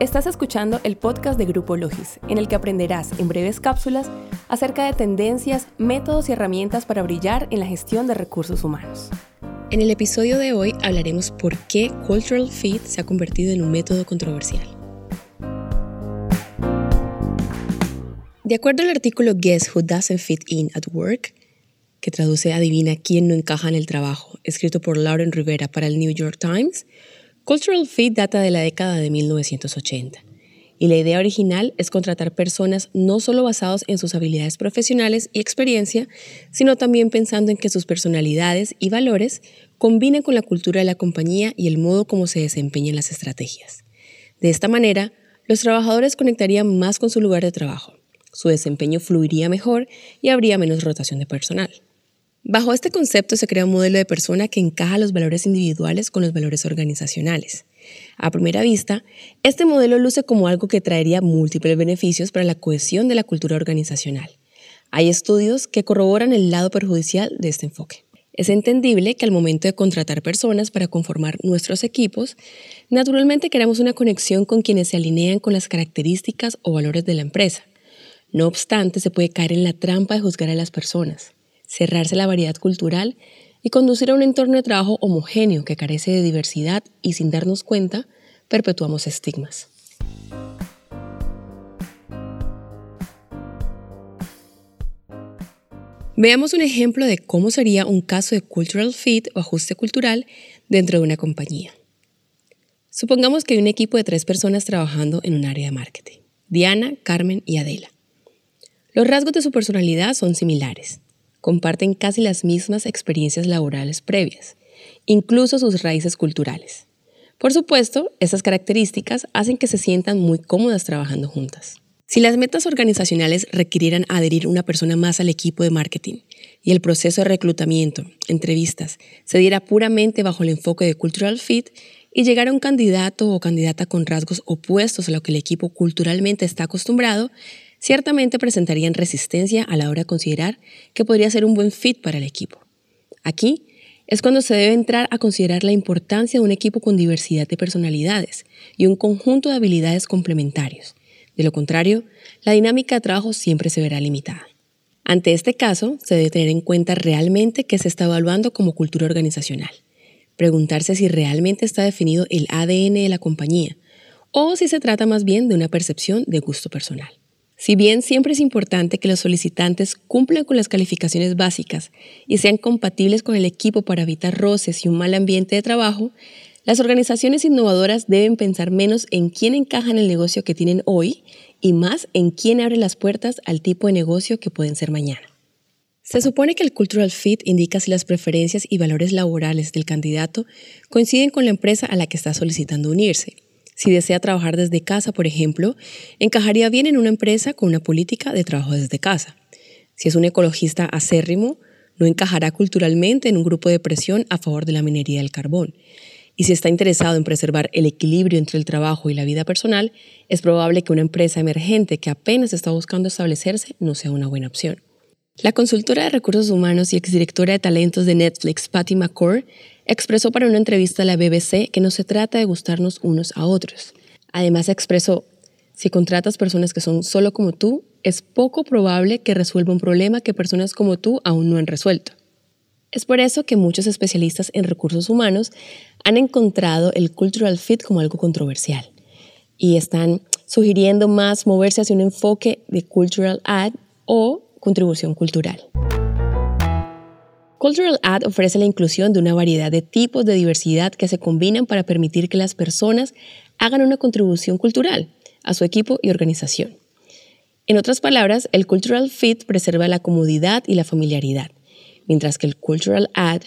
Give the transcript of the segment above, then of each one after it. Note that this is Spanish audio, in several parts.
Estás escuchando el podcast de Grupo Logis, en el que aprenderás en breves cápsulas acerca de tendencias, métodos y herramientas para brillar en la gestión de recursos humanos. En el episodio de hoy hablaremos por qué Cultural Fit se ha convertido en un método controversial. De acuerdo al artículo Guess Who Doesn't Fit In at Work, que traduce Adivina quién no encaja en el trabajo, escrito por Lauren Rivera para el New York Times, Cultural Fit data de la década de 1980 y la idea original es contratar personas no solo basados en sus habilidades profesionales y experiencia, sino también pensando en que sus personalidades y valores combinen con la cultura de la compañía y el modo como se desempeñan las estrategias. De esta manera, los trabajadores conectarían más con su lugar de trabajo, su desempeño fluiría mejor y habría menos rotación de personal. Bajo este concepto se crea un modelo de persona que encaja los valores individuales con los valores organizacionales. A primera vista, este modelo luce como algo que traería múltiples beneficios para la cohesión de la cultura organizacional. Hay estudios que corroboran el lado perjudicial de este enfoque. Es entendible que al momento de contratar personas para conformar nuestros equipos, naturalmente queramos una conexión con quienes se alinean con las características o valores de la empresa. No obstante, se puede caer en la trampa de juzgar a las personas cerrarse la variedad cultural y conducir a un entorno de trabajo homogéneo que carece de diversidad y sin darnos cuenta, perpetuamos estigmas. Veamos un ejemplo de cómo sería un caso de cultural fit o ajuste cultural dentro de una compañía. Supongamos que hay un equipo de tres personas trabajando en un área de marketing, Diana, Carmen y Adela. Los rasgos de su personalidad son similares comparten casi las mismas experiencias laborales previas, incluso sus raíces culturales. Por supuesto, estas características hacen que se sientan muy cómodas trabajando juntas. Si las metas organizacionales requirieran adherir una persona más al equipo de marketing y el proceso de reclutamiento, entrevistas, se diera puramente bajo el enfoque de cultural fit y llegara un candidato o candidata con rasgos opuestos a lo que el equipo culturalmente está acostumbrado, ciertamente presentarían resistencia a la hora de considerar que podría ser un buen fit para el equipo. Aquí es cuando se debe entrar a considerar la importancia de un equipo con diversidad de personalidades y un conjunto de habilidades complementarios. De lo contrario, la dinámica de trabajo siempre se verá limitada. Ante este caso, se debe tener en cuenta realmente qué se está evaluando como cultura organizacional. Preguntarse si realmente está definido el ADN de la compañía o si se trata más bien de una percepción de gusto personal. Si bien siempre es importante que los solicitantes cumplan con las calificaciones básicas y sean compatibles con el equipo para evitar roces y un mal ambiente de trabajo, las organizaciones innovadoras deben pensar menos en quién encaja en el negocio que tienen hoy y más en quién abre las puertas al tipo de negocio que pueden ser mañana. Se supone que el cultural fit indica si las preferencias y valores laborales del candidato coinciden con la empresa a la que está solicitando unirse si desea trabajar desde casa, por ejemplo, encajaría bien en una empresa con una política de trabajo desde casa. Si es un ecologista acérrimo, no encajará culturalmente en un grupo de presión a favor de la minería del carbón. Y si está interesado en preservar el equilibrio entre el trabajo y la vida personal, es probable que una empresa emergente que apenas está buscando establecerse no sea una buena opción. La consultora de recursos humanos y exdirectora de talentos de Netflix, Patty McCord, expresó para una entrevista a la BBC que no se trata de gustarnos unos a otros. Además expresó, si contratas personas que son solo como tú, es poco probable que resuelva un problema que personas como tú aún no han resuelto. Es por eso que muchos especialistas en recursos humanos han encontrado el cultural fit como algo controversial y están sugiriendo más moverse hacia un enfoque de cultural add o contribución cultural. Cultural Ad ofrece la inclusión de una variedad de tipos de diversidad que se combinan para permitir que las personas hagan una contribución cultural a su equipo y organización. En otras palabras, el Cultural Fit preserva la comodidad y la familiaridad, mientras que el Cultural Ad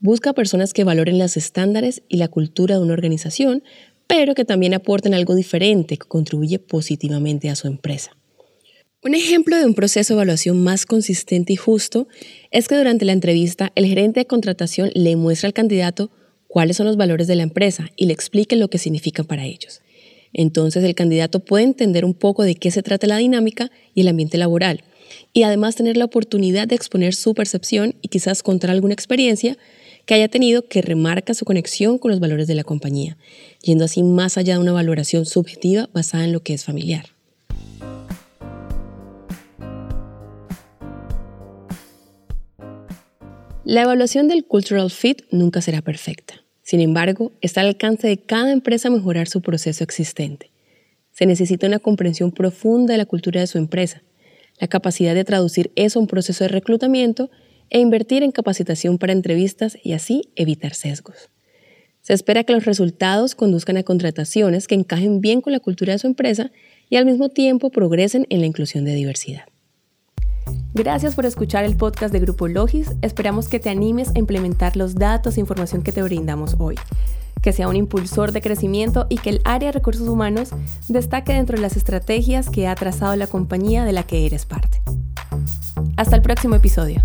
busca personas que valoren los estándares y la cultura de una organización, pero que también aporten algo diferente que contribuye positivamente a su empresa. Un ejemplo de un proceso de evaluación más consistente y justo es que durante la entrevista el gerente de contratación le muestra al candidato cuáles son los valores de la empresa y le explique lo que significan para ellos. Entonces el candidato puede entender un poco de qué se trata la dinámica y el ambiente laboral y además tener la oportunidad de exponer su percepción y quizás contar alguna experiencia que haya tenido que remarca su conexión con los valores de la compañía, yendo así más allá de una valoración subjetiva basada en lo que es familiar. La evaluación del cultural fit nunca será perfecta. Sin embargo, está al alcance de cada empresa mejorar su proceso existente. Se necesita una comprensión profunda de la cultura de su empresa, la capacidad de traducir eso a un proceso de reclutamiento e invertir en capacitación para entrevistas y así evitar sesgos. Se espera que los resultados conduzcan a contrataciones que encajen bien con la cultura de su empresa y al mismo tiempo progresen en la inclusión de diversidad. Gracias por escuchar el podcast de Grupo Logis. Esperamos que te animes a implementar los datos e información que te brindamos hoy, que sea un impulsor de crecimiento y que el área de recursos humanos destaque dentro de las estrategias que ha trazado la compañía de la que eres parte. Hasta el próximo episodio.